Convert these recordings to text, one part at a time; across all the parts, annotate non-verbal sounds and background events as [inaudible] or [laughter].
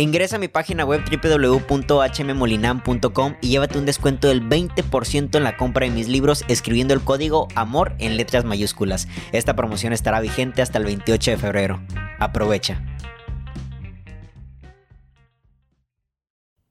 Ingresa a mi página web www.hmmolinam.com y llévate un descuento del 20% en la compra de mis libros escribiendo el código AMOR en letras mayúsculas. Esta promoción estará vigente hasta el 28 de febrero. Aprovecha.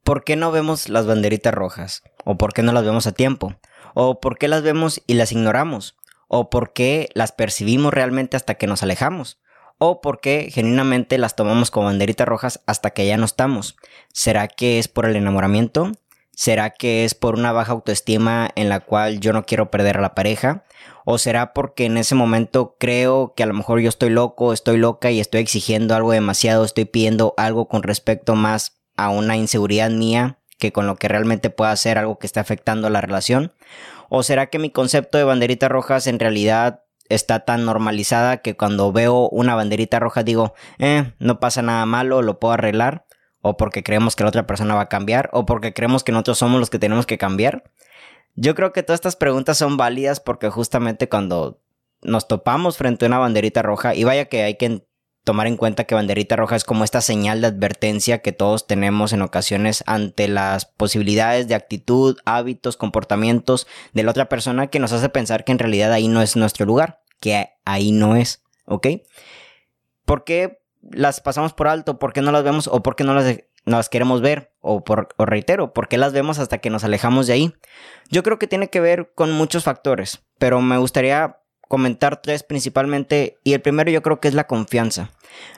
¿Por qué no vemos las banderitas rojas? ¿O por qué no las vemos a tiempo? ¿O por qué las vemos y las ignoramos? ¿O por qué las percibimos realmente hasta que nos alejamos? O porque genuinamente las tomamos como banderitas rojas hasta que ya no estamos. ¿Será que es por el enamoramiento? ¿Será que es por una baja autoestima en la cual yo no quiero perder a la pareja? ¿O será porque en ese momento creo que a lo mejor yo estoy loco, estoy loca y estoy exigiendo algo demasiado, estoy pidiendo algo con respecto más a una inseguridad mía que con lo que realmente pueda hacer algo que esté afectando la relación? ¿O será que mi concepto de banderitas rojas en realidad está tan normalizada que cuando veo una banderita roja digo, eh, no pasa nada malo, lo puedo arreglar, o porque creemos que la otra persona va a cambiar, o porque creemos que nosotros somos los que tenemos que cambiar. Yo creo que todas estas preguntas son válidas porque justamente cuando nos topamos frente a una banderita roja, y vaya que hay que tomar en cuenta que banderita roja es como esta señal de advertencia que todos tenemos en ocasiones ante las posibilidades de actitud, hábitos, comportamientos de la otra persona que nos hace pensar que en realidad ahí no es nuestro lugar, que ahí no es, ¿ok? ¿Por qué las pasamos por alto? ¿Por qué no las vemos o por qué no las, queremos ver? O, por, o reitero, ¿por qué las vemos hasta que nos alejamos de ahí? Yo creo que tiene que ver con muchos factores, pero me gustaría comentar tres principalmente y el primero yo creo que es la confianza.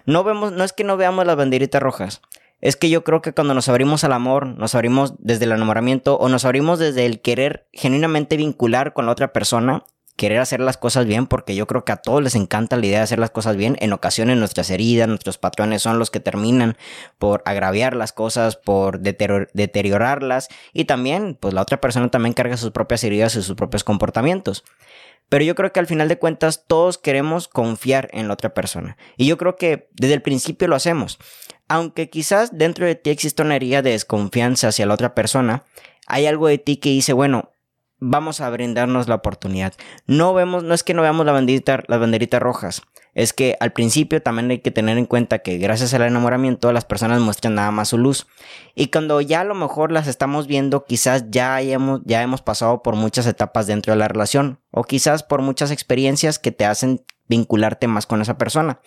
No vemos, no es que no veamos las banderitas rojas, es que yo creo que cuando nos abrimos al amor, nos abrimos desde el enamoramiento o nos abrimos desde el querer genuinamente vincular con la otra persona, querer hacer las cosas bien, porque yo creo que a todos les encanta la idea de hacer las cosas bien. En ocasiones nuestras heridas, nuestros patrones son los que terminan por agraviar las cosas, por deteriorarlas y también, pues la otra persona también carga sus propias heridas y sus propios comportamientos. Pero yo creo que al final de cuentas todos queremos confiar en la otra persona. Y yo creo que desde el principio lo hacemos. Aunque quizás dentro de ti exista una herida de desconfianza hacia la otra persona, hay algo de ti que dice, bueno, vamos a brindarnos la oportunidad. No vemos, no es que no veamos la banderita, las banderitas rojas, es que al principio también hay que tener en cuenta que gracias al enamoramiento las personas muestran nada más su luz. Y cuando ya a lo mejor las estamos viendo, quizás ya ya hemos pasado por muchas etapas dentro de la relación o quizás por muchas experiencias que te hacen vincularte más con esa persona.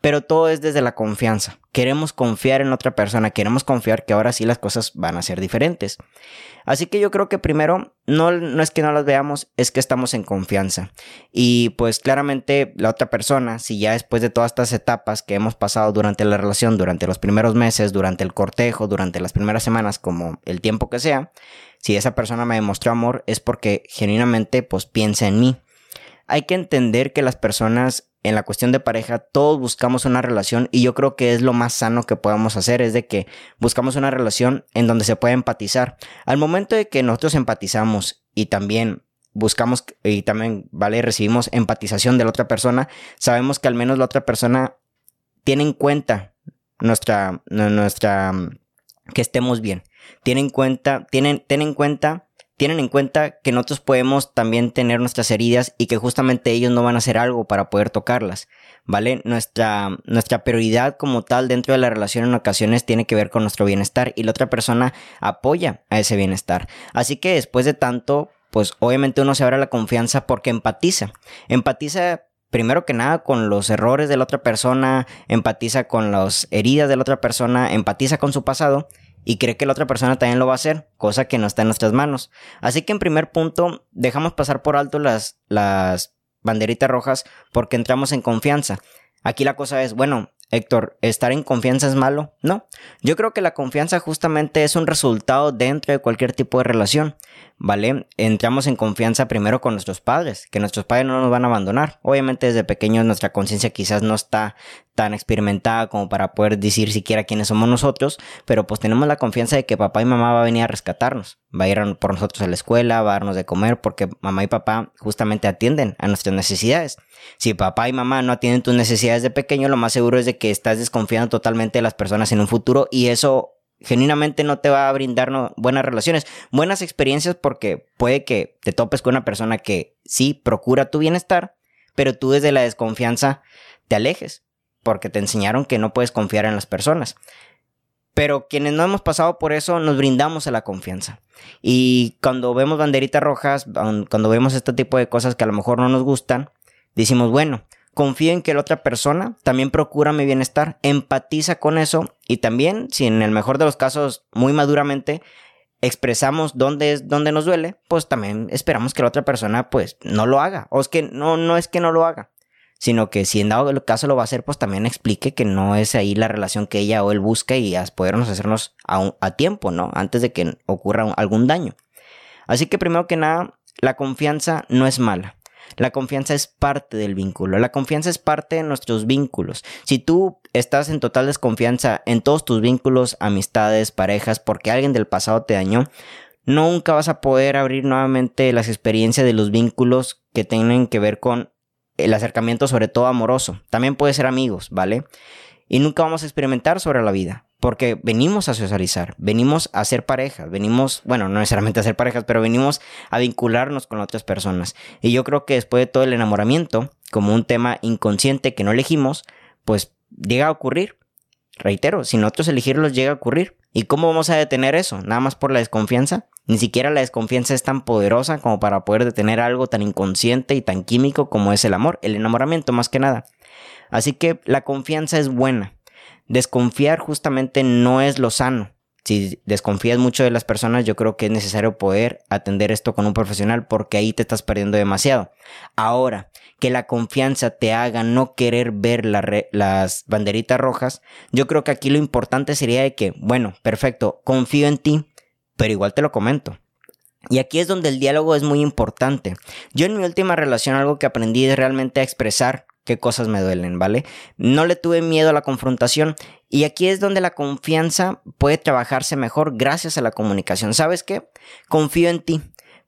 Pero todo es desde la confianza. Queremos confiar en otra persona, queremos confiar que ahora sí las cosas van a ser diferentes. Así que yo creo que primero no, no es que no las veamos, es que estamos en confianza. Y pues claramente la otra persona, si ya después de todas estas etapas que hemos pasado durante la relación, durante los primeros meses, durante el cortejo, durante las primeras semanas, como el tiempo que sea, si esa persona me demostró amor es porque genuinamente pues piensa en mí hay que entender que las personas en la cuestión de pareja, todos buscamos una relación y yo creo que es lo más sano que podamos hacer, es de que buscamos una relación en donde se pueda empatizar. Al momento de que nosotros empatizamos y también buscamos y también, vale, recibimos empatización de la otra persona, sabemos que al menos la otra persona tiene en cuenta nuestra, nuestra, que estemos bien. Tiene en cuenta, tienen, ten en cuenta tienen en cuenta que nosotros podemos también tener nuestras heridas y que justamente ellos no van a hacer algo para poder tocarlas, ¿vale? Nuestra, nuestra prioridad como tal dentro de la relación en ocasiones tiene que ver con nuestro bienestar y la otra persona apoya a ese bienestar. Así que después de tanto, pues obviamente uno se abre la confianza porque empatiza. Empatiza primero que nada con los errores de la otra persona, empatiza con las heridas de la otra persona, empatiza con su pasado y cree que la otra persona también lo va a hacer, cosa que no está en nuestras manos. Así que en primer punto, dejamos pasar por alto las, las banderitas rojas porque entramos en confianza. Aquí la cosa es, bueno, Héctor, ¿estar en confianza es malo? No. Yo creo que la confianza justamente es un resultado dentro de cualquier tipo de relación. ¿Vale? Entramos en confianza primero con nuestros padres, que nuestros padres no nos van a abandonar. Obviamente desde pequeños nuestra conciencia quizás no está tan experimentada como para poder decir siquiera quiénes somos nosotros, pero pues tenemos la confianza de que papá y mamá va a venir a rescatarnos, va a ir por nosotros a la escuela, va a darnos de comer, porque mamá y papá justamente atienden a nuestras necesidades. Si papá y mamá no atienden tus necesidades de pequeño, lo más seguro es de que estás desconfiando totalmente de las personas en un futuro y eso genuinamente no te va a brindar buenas relaciones, buenas experiencias porque puede que te topes con una persona que sí procura tu bienestar, pero tú desde la desconfianza te alejes porque te enseñaron que no puedes confiar en las personas. Pero quienes no hemos pasado por eso, nos brindamos a la confianza. Y cuando vemos banderitas rojas, cuando vemos este tipo de cosas que a lo mejor no nos gustan, decimos, bueno, confío en que la otra persona también procura mi bienestar, empatiza con eso y también, si en el mejor de los casos, muy maduramente, expresamos dónde es dónde nos duele, pues también esperamos que la otra persona pues no lo haga. O es que no, no es que no lo haga, sino que si en dado caso lo va a hacer, pues también explique que no es ahí la relación que ella o él busca y a podernos hacernos a, a tiempo, ¿no? Antes de que ocurra algún daño. Así que primero que nada, la confianza no es mala. La confianza es parte del vínculo. La confianza es parte de nuestros vínculos. Si tú estás en total desconfianza en todos tus vínculos, amistades, parejas, porque alguien del pasado te dañó, nunca vas a poder abrir nuevamente las experiencias de los vínculos que tienen que ver con el acercamiento, sobre todo amoroso. También puede ser amigos, ¿vale? Y nunca vamos a experimentar sobre la vida. Porque venimos a socializar, venimos a ser parejas, venimos, bueno, no necesariamente a ser parejas, pero venimos a vincularnos con otras personas. Y yo creo que después de todo el enamoramiento, como un tema inconsciente que no elegimos, pues llega a ocurrir. Reitero, si nosotros elegirlos llega a ocurrir. ¿Y cómo vamos a detener eso? ¿Nada más por la desconfianza? Ni siquiera la desconfianza es tan poderosa como para poder detener algo tan inconsciente y tan químico como es el amor, el enamoramiento más que nada. Así que la confianza es buena desconfiar justamente no es lo sano. Si desconfías mucho de las personas, yo creo que es necesario poder atender esto con un profesional porque ahí te estás perdiendo demasiado. Ahora, que la confianza te haga no querer ver las banderitas rojas, yo creo que aquí lo importante sería de que, bueno, perfecto, confío en ti, pero igual te lo comento. Y aquí es donde el diálogo es muy importante. Yo en mi última relación algo que aprendí es realmente a expresar qué cosas me duelen, ¿vale? No le tuve miedo a la confrontación y aquí es donde la confianza puede trabajarse mejor gracias a la comunicación. ¿Sabes qué? Confío en ti.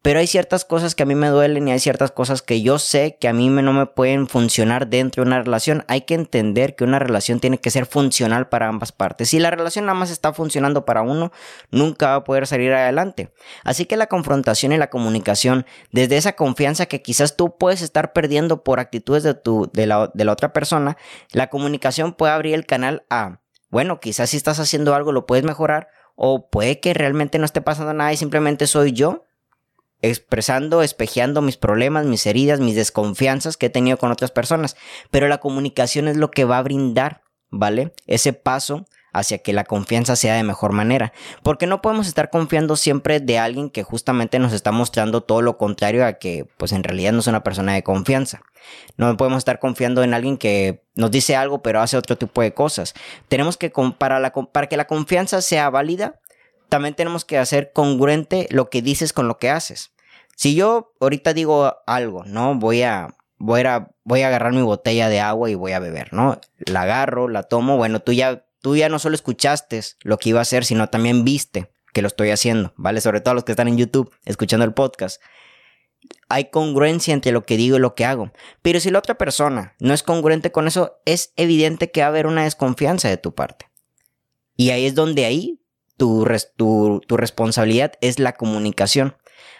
Pero hay ciertas cosas que a mí me duelen y hay ciertas cosas que yo sé que a mí no me pueden funcionar dentro de una relación. Hay que entender que una relación tiene que ser funcional para ambas partes. Si la relación nada más está funcionando para uno, nunca va a poder salir adelante. Así que la confrontación y la comunicación, desde esa confianza que quizás tú puedes estar perdiendo por actitudes de, tu, de, la, de la otra persona, la comunicación puede abrir el canal a, bueno, quizás si estás haciendo algo lo puedes mejorar o puede que realmente no esté pasando nada y simplemente soy yo expresando, espejeando mis problemas, mis heridas, mis desconfianzas que he tenido con otras personas. Pero la comunicación es lo que va a brindar, ¿vale? Ese paso hacia que la confianza sea de mejor manera. Porque no podemos estar confiando siempre de alguien que justamente nos está mostrando todo lo contrario a que pues en realidad no es una persona de confianza. No podemos estar confiando en alguien que nos dice algo pero hace otro tipo de cosas. Tenemos que para, para que la confianza sea válida, también tenemos que hacer congruente lo que dices con lo que haces. Si yo ahorita digo algo, ¿no? Voy a, voy a, voy a agarrar mi botella de agua y voy a beber, ¿no? La agarro, la tomo, bueno, tú ya, tú ya no solo escuchaste lo que iba a hacer, sino también viste que lo estoy haciendo, ¿vale? Sobre todo los que están en YouTube escuchando el podcast. Hay congruencia entre lo que digo y lo que hago. Pero si la otra persona no es congruente con eso, es evidente que va a haber una desconfianza de tu parte. Y ahí es donde ahí tu, tu, responsabilidad es la comunicación.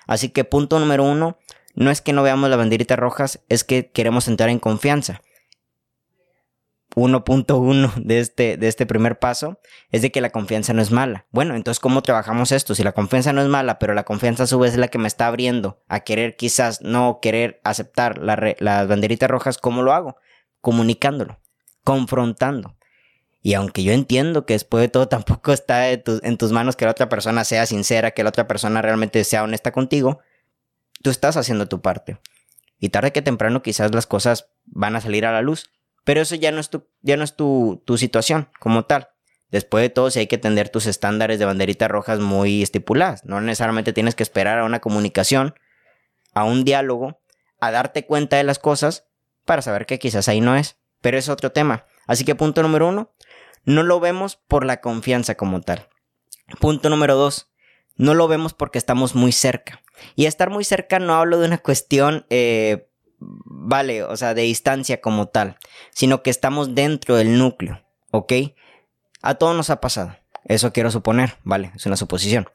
Así que punto número uno, no es que no veamos las banderitas rojas, es que queremos entrar en confianza. 1.1 de este, de este primer paso es de que la confianza no es mala. Bueno, entonces, ¿cómo trabajamos esto? Si la confianza no es mala, pero la confianza a su vez es la que me está abriendo a querer quizás no querer aceptar las banderitas rojas, ¿cómo lo hago? Comunicándolo, confrontando. Y aunque yo entiendo que después de todo [laughs] tampoco está en tus manos que la otra persona sea sincera, que la otra persona realmente sea honesta contigo, tú estás haciendo tu parte. Y tarde que temprano quizás las cosas van a salir a la luz. Pero eso ya no es tu, ya no es tu, tu situación como tal. Después de todo, si hay que tener tus estándares de banderitas rojas muy estipuladas. No necesariamente tienes que esperar a una comunicación, a un diálogo, a darte cuenta de las cosas para saber que quizás ahí no es. Pero es otro tema. Así que punto número uno, no lo vemos por la confianza como tal. Punto número dos, no lo vemos porque estamos muy cerca. Y estar muy cerca no hablo de una cuestión, eh, vale, o sea, de distancia como tal, sino que estamos dentro del núcleo, ¿ok? A todos nos ha pasado, eso quiero suponer, vale, es una suposición.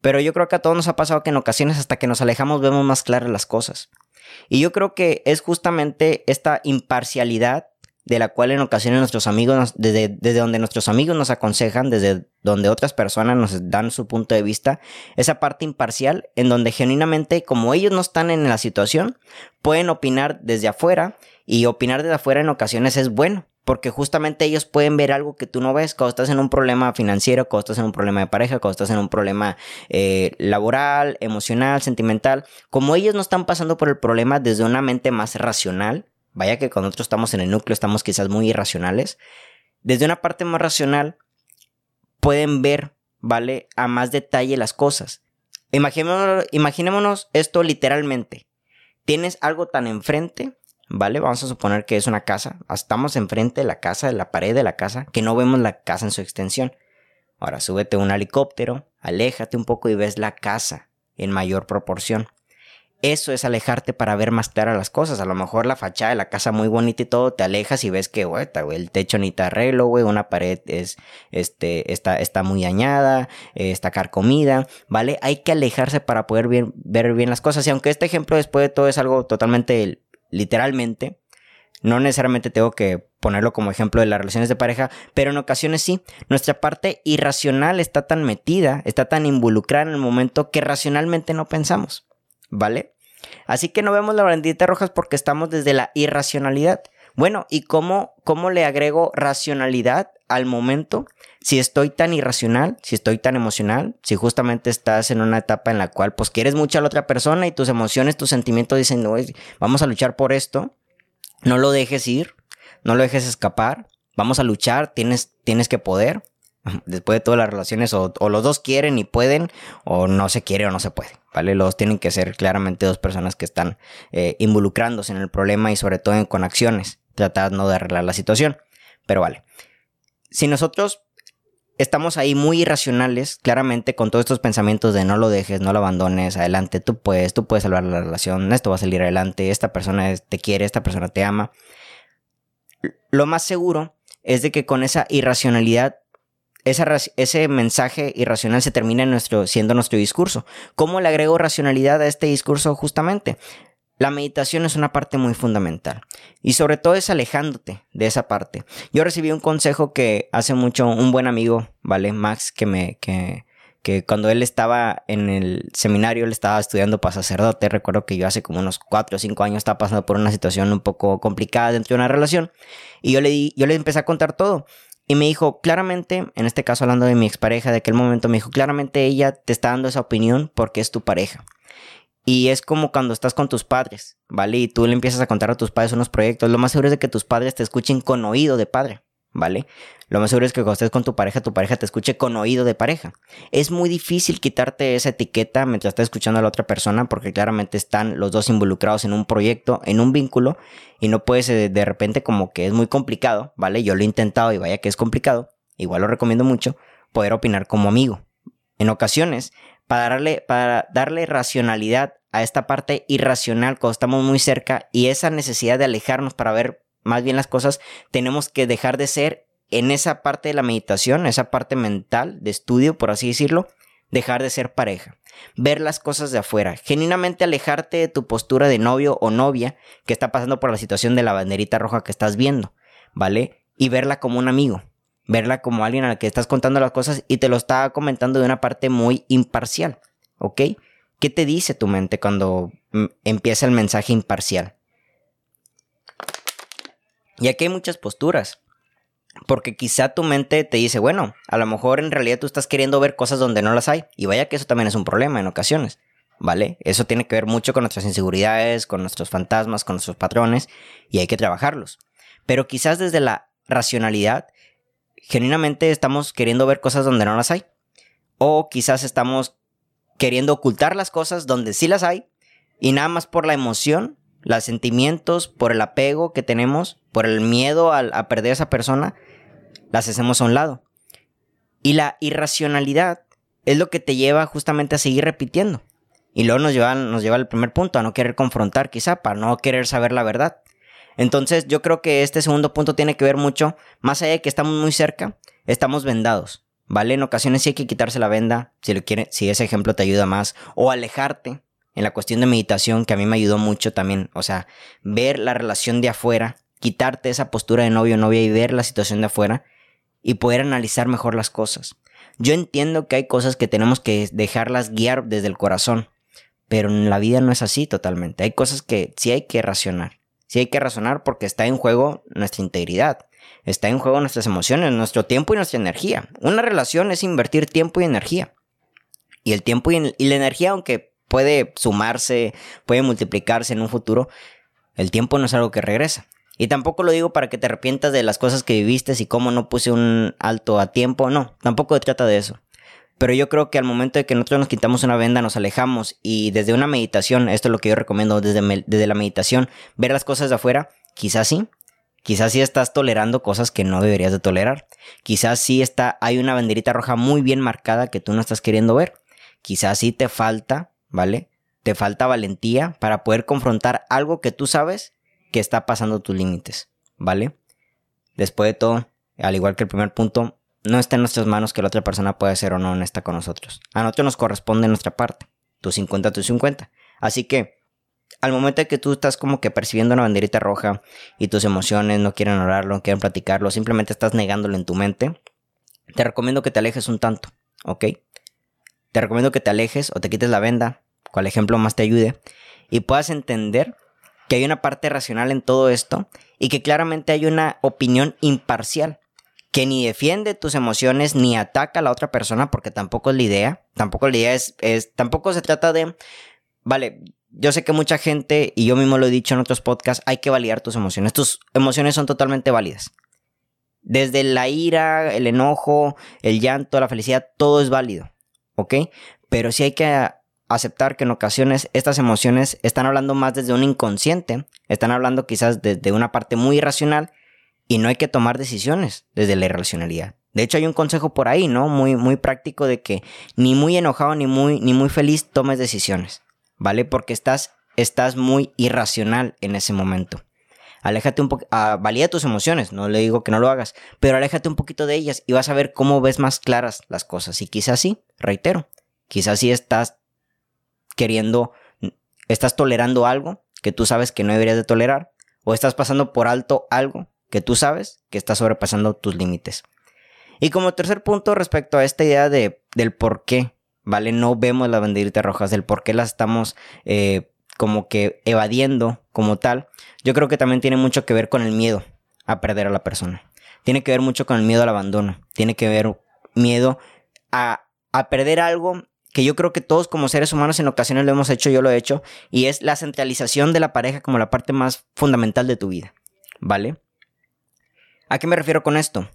Pero yo creo que a todos nos ha pasado que en ocasiones hasta que nos alejamos vemos más claras las cosas. Y yo creo que es justamente esta imparcialidad de la cual en ocasiones nuestros amigos, desde, desde donde nuestros amigos nos aconsejan, desde donde otras personas nos dan su punto de vista, esa parte imparcial en donde genuinamente, como ellos no están en la situación, pueden opinar desde afuera y opinar desde afuera en ocasiones es bueno. Porque justamente ellos pueden ver algo que tú no ves cuando estás en un problema financiero, cuando estás en un problema de pareja, cuando estás en un problema eh, laboral, emocional, sentimental. Como ellos no están pasando por el problema desde una mente más racional, Vaya que cuando nosotros estamos en el núcleo estamos quizás muy irracionales. Desde una parte más racional pueden ver, ¿vale? A más detalle las cosas. Imaginémonos, imaginémonos esto literalmente. Tienes algo tan enfrente, ¿vale? Vamos a suponer que es una casa. Estamos enfrente de la casa, de la pared de la casa, que no vemos la casa en su extensión. Ahora súbete un helicóptero, aléjate un poco y ves la casa en mayor proporción. Eso es alejarte para ver más claras las cosas. A lo mejor la fachada de la casa muy bonita y todo, te alejas y ves que, güey, el techo ni te arreglo, güey, una pared es, este, está, está muy dañada, eh, está carcomida, ¿vale? Hay que alejarse para poder ver bien las cosas. Y aunque este ejemplo después de todo es algo totalmente literalmente, no necesariamente tengo que ponerlo como ejemplo de las relaciones de pareja, pero en ocasiones sí. Nuestra parte irracional está tan metida, está tan involucrada en el momento que racionalmente no pensamos. ¿Vale? Así que no vemos la bandita rojas porque estamos desde la irracionalidad. Bueno, ¿y cómo, cómo le agrego racionalidad al momento? Si estoy tan irracional, si estoy tan emocional, si justamente estás en una etapa en la cual pues quieres mucho a la otra persona y tus emociones, tus sentimientos dicen, no, vamos a luchar por esto, no lo dejes ir, no lo dejes escapar, vamos a luchar, tienes, tienes que poder. [laughs] Después de todas las relaciones, o, los dos quieren y pueden, o no se quiere o no se puede, ¿vale? Los tienen que ser claramente dos personas que están eh, involucrándose en el problema y sobre todo con acciones, tratando de arreglar la situación. Pero vale. Si nosotros estamos ahí muy irracionales, claramente con todos estos pensamientos de no lo dejes, no lo abandones, adelante, tú puedes, tú puedes salvar la relación, esto va a salir adelante, esta persona te quiere, esta persona te ama. Lo más seguro es de que con esa irracionalidad ese mensaje irracional se termina en nuestro, siendo nuestro discurso. ¿Cómo le agrego racionalidad a este discurso justamente? La meditación es una parte muy fundamental y sobre todo es alejándote de esa parte. Yo recibí un consejo que hace mucho un buen amigo, ¿vale? Max, que me, que, que cuando él estaba en el seminario, él estaba estudiando para sacerdote. Recuerdo que yo hace como unos 4 o 5 años estaba pasando por una situación un poco complicada dentro de una relación y yo le, di, yo le empecé a contar todo. Y me dijo, claramente, en este caso hablando de mi expareja de aquel momento, me dijo, claramente ella te está dando esa opinión porque es tu pareja. Y es como cuando estás con tus padres, ¿vale? Y tú le empiezas a contar a tus padres unos proyectos. Lo más seguro es de que tus padres te escuchen con oído de padre. ¿Vale? Lo más seguro es que cuando estés con tu pareja, tu pareja te escuche con oído de pareja. Es muy difícil quitarte esa etiqueta mientras estás escuchando a la otra persona porque claramente están los dos involucrados en un proyecto, en un vínculo y no puedes eh, de repente como que es muy complicado, ¿vale? Yo lo he intentado y vaya que es complicado, igual lo recomiendo mucho, poder opinar como amigo. En ocasiones, para darle, para darle racionalidad a esta parte irracional cuando estamos muy cerca y esa necesidad de alejarnos para ver más bien las cosas, tenemos que dejar de ser en esa parte de la meditación, esa parte mental de estudio, por así decirlo, dejar de ser pareja, ver las cosas de afuera, genuinamente alejarte de tu postura de novio o novia que está pasando por la situación de la banderita roja que estás viendo, ¿vale? Y verla como un amigo, verla como alguien al que estás contando las cosas y te lo está comentando de una parte muy imparcial, ¿ok? ¿Qué te dice tu mente cuando mm, empieza el mensaje imparcial? Y aquí hay muchas posturas. Porque quizá tu mente te dice, bueno, a lo mejor en realidad tú estás queriendo ver cosas donde no las hay. Y vaya que eso también es un problema en ocasiones. ¿Vale? Eso tiene que ver mucho con nuestras inseguridades, con nuestros fantasmas, con nuestros patrones. Y hay que trabajarlos. Pero quizás desde la racionalidad, genuinamente estamos queriendo ver cosas donde no las hay. O quizás estamos queriendo ocultar las cosas donde sí las hay. Y nada más por la emoción los sentimientos, por el apego que tenemos, por el miedo a, perder a esa persona, las hacemos a un lado. Y la irracionalidad es lo que te lleva justamente a seguir repitiendo. Y luego nos lleva, nos lleva al primer punto, a no querer confrontar quizá, para no querer saber la verdad. Entonces yo creo que este segundo punto tiene que ver mucho, más allá de que estamos muy cerca, estamos vendados. ¿Vale? En ocasiones sí hay que quitarse la venda, si lo quiere, si ese ejemplo te ayuda más, o alejarte, en la cuestión de meditación que a mí me ayudó mucho también, o sea, ver la relación de afuera quitarte esa postura de novio o novia y ver la situación de afuera y poder analizar mejor las cosas. Yo entiendo que hay cosas que tenemos que dejarlas guiar desde el corazón, pero en la vida no es así totalmente. Hay cosas que sí hay que racionar. Sí hay que razonar porque está en juego nuestra integridad, está en juego nuestras emociones, nuestro tiempo y nuestra energía. Una relación es invertir tiempo y energía. Y el tiempo y, y la energía, aunque puede sumarse, puede multiplicarse en un futuro, el tiempo no es algo que regresa. Y tampoco lo digo para que te arrepientas de las cosas que viviste y cómo no puse un alto a tiempo. No, tampoco trata de eso. Pero yo creo que al momento de que nosotros nos quitamos una venda, nos alejamos y desde una meditación, esto es lo que yo recomiendo desde, desde la meditación, ver las cosas de afuera, quizás sí, Quizás sí estás tolerando cosas que no deberías de tolerar. Quizás sí está, hay una banderita roja muy bien marcada que tú no estás queriendo ver. Quizás sí te falta, ¿vale? Te falta valentía para poder confrontar algo que tú sabes que está pasando tus límites, ¿vale? Después de todo, al igual que el primer punto, no está en nuestras manos que la otra persona pueda ser o no honesta con nosotros. A nosotros nos corresponde nuestra parte, tu 50, tu 50. Así que, al momento de que tú estás como que percibiendo una banderita roja y tus emociones no quieren orarlo, no quieren platicarlo, simplemente estás negándolo en tu mente, te recomiendo que te alejes un tanto, ¿ok? Te recomiendo que te alejes o te quites la venda, cual ejemplo más te ayude, y puedas entender que hay una parte racional en todo esto y que claramente hay una opinión imparcial que ni defiende tus emociones ni ataca a la otra persona porque tampoco es la idea, tampoco la idea es, es tampoco se trata de, vale, yo sé que mucha gente, y yo mismo lo he dicho en otros podcasts, hay que validar tus emociones. Tus emociones son totalmente válidas. Desde la ira, el enojo, el llanto, la felicidad, todo es válido. ¿Ok? Pero sí hay que aceptar que en ocasiones estas emociones están hablando más desde un inconsciente, están hablando quizás desde una parte muy irracional y no hay que tomar decisiones desde la irracionalidad. De hecho hay un consejo por ahí, ¿no? Muy muy práctico de que ni muy enojado ni muy ni muy feliz tomes decisiones, ¿vale? Porque estás estás muy irracional en ese momento. Aléjate un poco, uh, valida tus emociones, no le digo que no lo hagas, pero aléjate un poquito de ellas y vas a ver cómo ves más claras las cosas. Y quizás sí, reitero, quizás sí estás queriendo, estás tolerando algo que tú sabes que no deberías de tolerar, o estás pasando por alto algo que tú sabes que está sobrepasando tus límites. Y como tercer punto respecto a esta idea de, del por qué, ¿vale? No vemos las banderitas rojas, del por qué las estamos eh, como que evadiendo como tal, yo creo que también tiene mucho que ver con el miedo a perder a la persona. Tiene que ver mucho con el miedo al abandono. Tiene que ver miedo a, a perder algo que yo creo que todos como seres humanos en ocasiones lo hemos hecho, yo lo he hecho, y es la centralización de la pareja como la parte más fundamental de tu vida, ¿vale? ¿A qué me refiero con esto?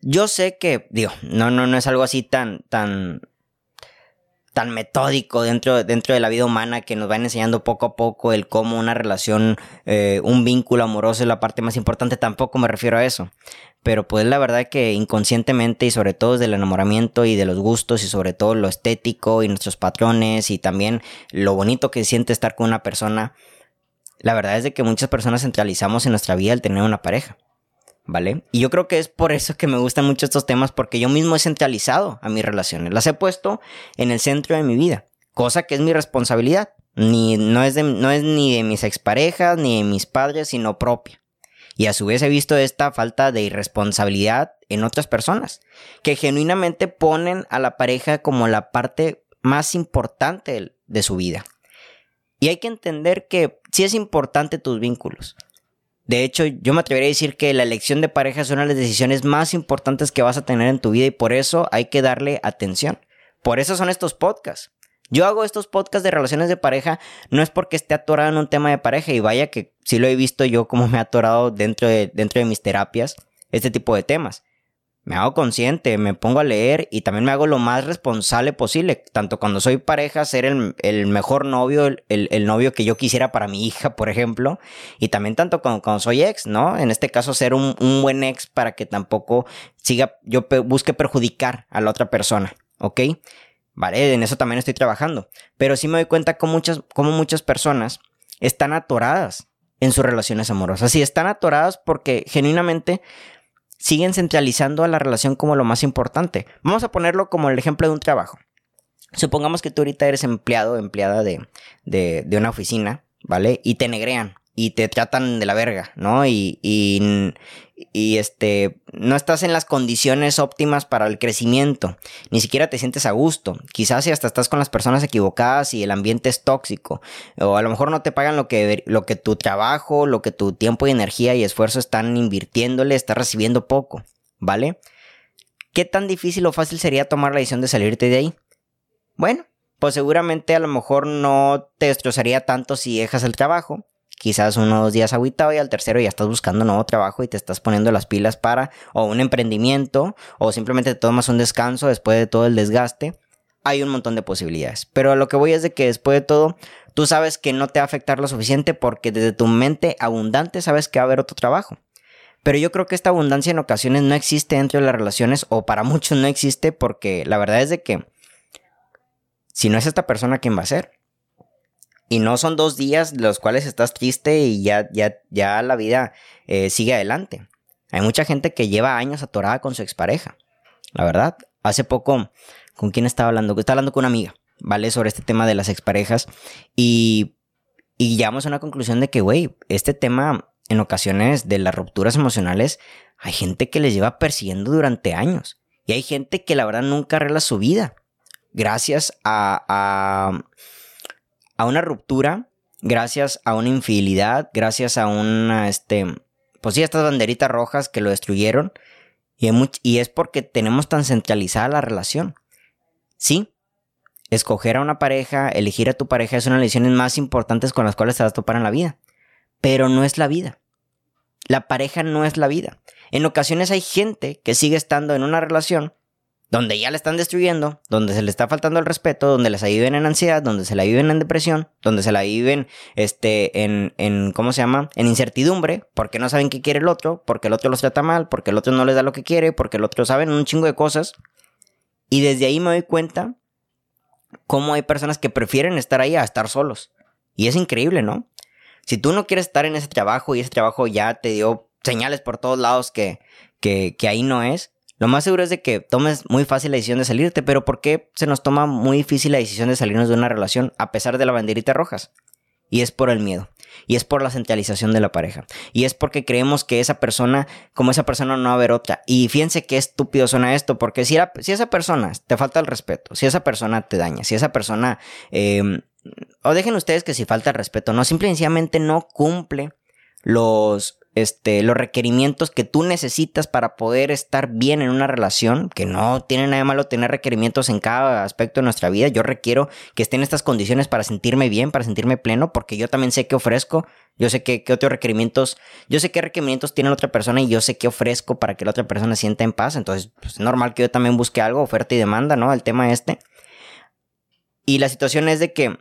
Yo sé que, digo, no, no, no es algo así tan, tan, tan metódico dentro, dentro de la vida humana que nos van enseñando poco a poco el cómo una relación, eh, un vínculo amoroso es la parte más importante, tampoco me refiero a eso. Pero pues la verdad que inconscientemente y sobre todo desde el enamoramiento y de los gustos y sobre todo lo estético y nuestros patrones y también lo bonito que siente estar con una persona, la verdad es de que muchas personas centralizamos en nuestra vida el tener una pareja. Y yo creo que es por eso que me gustan mucho estos temas, porque yo mismo he centralizado a mis relaciones, las he puesto en el centro de mi vida, cosa que es mi responsabilidad, ni, no, es no es ni de mis exparejas, ni de mis padres, sino propia. Y a su vez he visto esta falta de irresponsabilidad en otras personas, que genuinamente ponen a la pareja como la parte más importante de su vida. Y hay que entender que sí es importante tus vínculos, de hecho, yo me atrevería a decir que la elección de pareja es una de las decisiones más importantes que vas a tener en tu vida y por eso hay que darle atención. Por eso son estos podcasts. Yo hago estos podcasts de relaciones de pareja no es porque esté atorado en un tema de pareja y vaya que sí lo he visto yo como me he atorado dentro de, dentro de mis terapias este tipo de temas me hago consciente, me pongo a leer y también me hago lo más responsable posible. Tanto cuando soy pareja, ser el, mejor novio, el, novio que yo quisiera para mi hija, por ejemplo. Y también tanto cuando, soy ex, ¿no? En este caso, ser un, buen ex para que tampoco siga, yo busque perjudicar a la otra persona, ¿ok? Vale, en eso también estoy trabajando. Pero sí me doy cuenta como muchas, muchas personas están atoradas en sus relaciones amorosas. Y están atoradas porque genuinamente siguen centralizando a la relación como lo más importante. Vamos a ponerlo como el ejemplo de un trabajo. Supongamos que tú ahorita eres empleado, empleada de, de, una oficina, ¿vale? Y te negrean. Y te tratan de la verga, ¿no? Y, y, este, no estás en las condiciones óptimas para el crecimiento, ni siquiera te sientes a gusto, quizás si hasta estás con las personas equivocadas y el ambiente es tóxico, o a lo mejor no te pagan lo que, lo que tu trabajo, lo que tu tiempo y energía y esfuerzo están invirtiéndole, estás recibiendo poco, ¿vale? ¿Qué tan difícil o fácil sería tomar la decisión de salirte de ahí? Bueno, pues seguramente a lo mejor no te destrozaría tanto si dejas el trabajo, quizás unos días aguitado y al tercero ya estás buscando nuevo trabajo y te estás poniendo las pilas para o un emprendimiento o simplemente te tomas un descanso después de todo el desgaste. Hay un montón de posibilidades. Pero lo que voy es de que después de todo, tú sabes que no te va a afectar lo suficiente porque desde tu mente abundante sabes que va a haber otro trabajo. Pero yo creo que esta abundancia en ocasiones no existe dentro de las relaciones o para [laughs] muchos no existe porque la verdad es de que si no es esta persona, ¿quién va a ser? Y no son dos días los cuales estás triste y ya, ya, ya la vida eh, sigue adelante. Hay mucha gente que lleva años atorada con su expareja. La verdad, hace poco, ¿con quién estaba hablando? Estaba hablando con una amiga, ¿vale? Sobre este tema de las exparejas. Y, y llegamos a una conclusión de que, güey, este tema en ocasiones de las rupturas emocionales, hay gente que les lleva persiguiendo durante años. Y hay gente que la verdad nunca arregla su vida. Gracias a a una ruptura gracias a una infidelidad, gracias a una, este, pues sí, estas banderitas rojas que lo destruyeron. Y, y es porque tenemos tan centralizada la relación. Sí, escoger a una pareja, elegir a tu pareja es una de las decisiones más importantes con las cuales te vas a topar en la vida. Pero no es la vida. La pareja no es la vida. En ocasiones hay gente que sigue estando en una relación donde ya la están destruyendo, donde se le está faltando el respeto, donde la viven en ansiedad, donde se la viven en depresión, donde se la viven este, en, en, ¿cómo se llama? En incertidumbre, porque no saben qué quiere el otro, porque el otro los trata mal, porque el otro no les da lo que quiere, porque el otro sabe un chingo de cosas. Y desde ahí me doy cuenta cómo hay personas que prefieren estar ahí a estar solos. Y es increíble, ¿no? Si tú no quieres estar en ese trabajo y ese trabajo ya te dio señales por todos lados que, que ahí no es, lo más seguro es de que tomes muy fácil la decisión de salirte, pero ¿por qué se nos toma muy difícil la decisión de salirnos de una relación a pesar de la banderita rojas? Y es por el miedo. Y es por la centralización de la pareja. Y es porque creemos que esa persona, como esa persona no va a haber otra. Y fíjense qué estúpido suena esto, porque si, esa persona te falta el respeto, si esa persona te daña, si esa persona... Em, o dejen ustedes que si falta el respeto, no, simplemente no cumple los este, los requerimientos que tú necesitas para poder estar bien en una relación, que no tiene nada malo tener requerimientos en cada aspecto de nuestra vida. Yo requiero que estén estas condiciones para sentirme bien, para sentirme pleno, porque yo también sé qué ofrezco, yo sé qué, otros requerimientos, yo sé qué requerimientos tiene la otra persona y yo sé qué ofrezco para que la otra persona sienta en paz. Entonces, pues, es normal que yo también busque algo, oferta y demanda, ¿no? El tema este. Y la situación es de que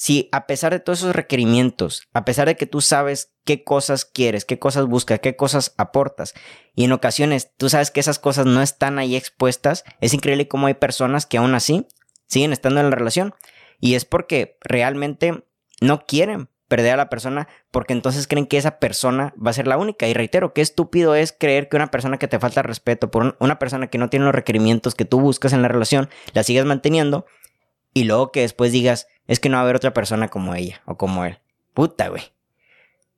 si a pesar de todos esos requerimientos, a pesar de que tú sabes qué cosas quieres, qué cosas buscas, qué cosas aportas, y en ocasiones tú sabes que esas cosas no están ahí expuestas, es increíble cómo hay personas que aún así siguen estando en la relación. Y es porque realmente no quieren perder a la persona porque entonces creen que esa persona va a ser la única. Y reitero, qué estúpido es creer que una persona que te falta respeto, por una persona que no tiene los requerimientos que tú buscas en la relación, la sigues manteniendo y luego que después digas, es que no va a haber otra persona como ella o como él. Puta, güey.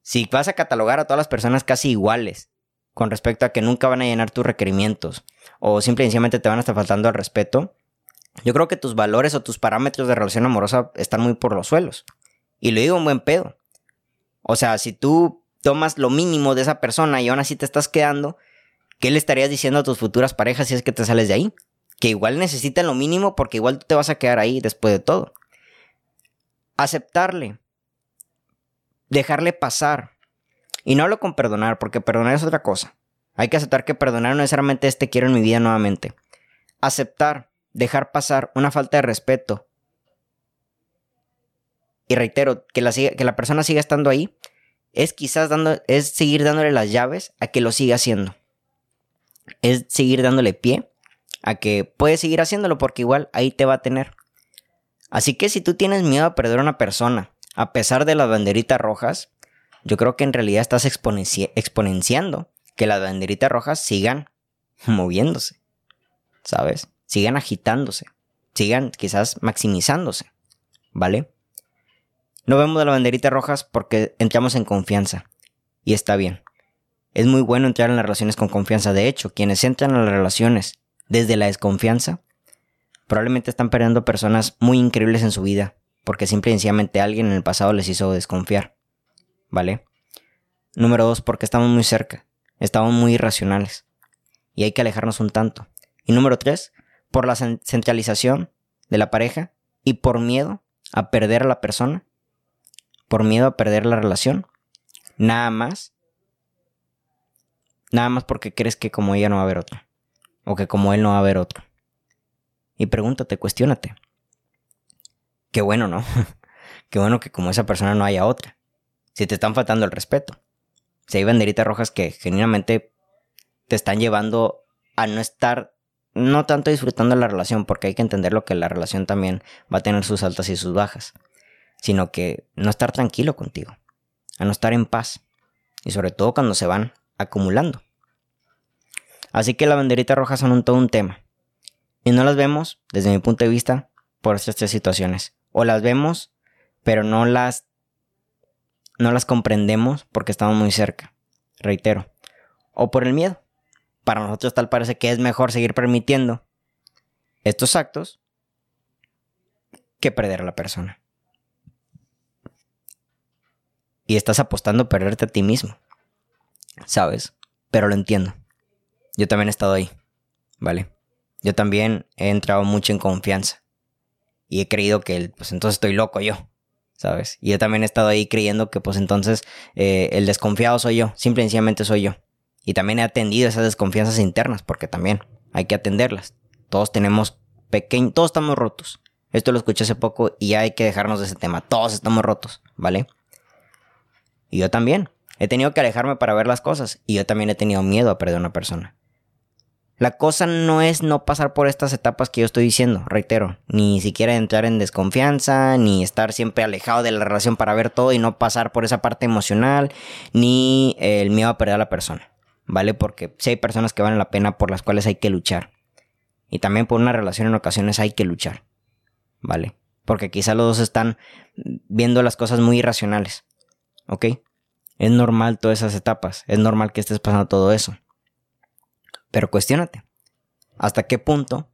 Si vas a catalogar a todas las personas casi iguales con respecto a que nunca van a llenar tus requerimientos o simplemente te van a estar faltando al respeto, yo creo que tus valores o tus parámetros de relación amorosa están muy por los suelos. Y lo digo en buen pedo. O sea, si tú tomas lo mínimo de esa persona y aún así te estás quedando, ¿qué le estarías diciendo a tus futuras parejas si es que te sales de ahí? Que igual necesitan lo mínimo porque igual tú te vas a quedar ahí después de todo aceptarle, dejarle pasar. Y no hablo con perdonar, porque perdonar es otra cosa. Hay que aceptar que perdonar no necesariamente es te quiero en mi vida nuevamente. Aceptar, dejar pasar una falta de respeto. Y reitero, que la, que la persona siga estando ahí, es quizás dando, es seguir dándole las llaves a que lo siga haciendo. Es seguir dándole pie a que puede seguir haciéndolo porque igual ahí te va a tener. Así que si tú tienes miedo a perder a una persona, a pesar de las banderitas rojas, yo creo que en realidad estás exponenciando que las banderitas rojas sigan [laughs] moviéndose, ¿sabes? Sigan agitándose, sigan quizás maximizándose, ¿vale? No vemos de la banderita rojas porque entramos en confianza. Y está bien. Es muy bueno entrar en las relaciones con confianza. De hecho, quienes entran a las relaciones desde la desconfianza, probablemente están perdiendo personas muy increíbles en su vida, porque simple y sencillamente alguien en el pasado les hizo desconfiar. ¿Vale? Número dos, porque estamos muy cerca. Estamos muy irracionales. Y hay que alejarnos un tanto. Y número tres, por la centralización de la pareja y por miedo a perder a la persona, por miedo a perder la relación, nada más, nada más porque crees que como ella no va a haber otro, o que como él no va a haber otro. Y pregúntate, cuestiónate. Qué bueno, ¿no? [laughs] Qué bueno que como esa persona no haya otra. Si te están faltando el respeto. Si hay banderitas rojas que genuinamente te están llevando a no estar no tanto disfrutando la relación, porque hay que entender lo que la relación también va a tener sus altas y sus bajas, sino que no estar tranquilo contigo, a no estar en paz, y sobre todo cuando se van acumulando. Así que las banderitas rojas son todo un tema, y no las vemos, desde mi punto de vista, por estas tres situaciones. O las vemos, pero no las, no las comprendemos porque estamos muy cerca, reitero, o por el miedo para nosotros tal parece que es mejor seguir permitiendo estos actos que perder a la persona. Y estás apostando a perderte a ti mismo. ¿Sabes? Pero lo entiendo. Yo también he estado ahí. ¿Vale? Yo también he entrado mucho en confianza. Y he creído que, pues entonces estoy loco yo. ¿Sabes? Y yo también he estado ahí creyendo que, pues entonces, eh, el desconfiado soy yo. Simple y sencillamente soy yo. Y también he atendido esas desconfianzas internas, porque también hay que atenderlas. Todos tenemos pequeños, todos estamos rotos. Esto lo escuché hace poco y ya hay que dejarnos de ese tema. Todos estamos rotos, ¿vale? Y yo también. He tenido que alejarme para ver las cosas. Y yo también he tenido miedo a perder a una persona. La cosa no es no pasar por estas etapas que yo estoy diciendo, reitero. Ni siquiera entrar en desconfianza, ni estar siempre alejado de la relación para ver todo y no pasar por esa parte emocional, ni el miedo a perder a la persona. ¿vale? Porque si hay personas que valen la pena por las cuales hay que luchar. Y también por una relación en ocasiones hay que luchar, ¿vale? Porque quizá los dos están viendo las cosas muy irracionales, ¿ok? Es normal todas esas etapas, es normal que estés pasando todo eso. Pero cuestionate, ¿hasta qué punto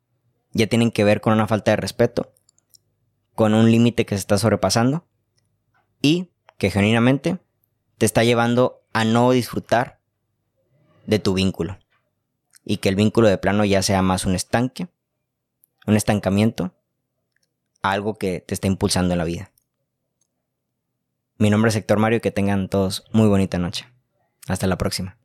ya tienen que ver con una falta de respeto? Con un límite que se está sobrepasando y que genuinamente te está llevando a no disfrutar de tu vínculo. Y que el vínculo de plano ya sea más un estanque, un estancamiento, algo que te está impulsando en la vida. Mi nombre es Héctor Mario y que tengan todos muy bonita noche. Hasta la próxima.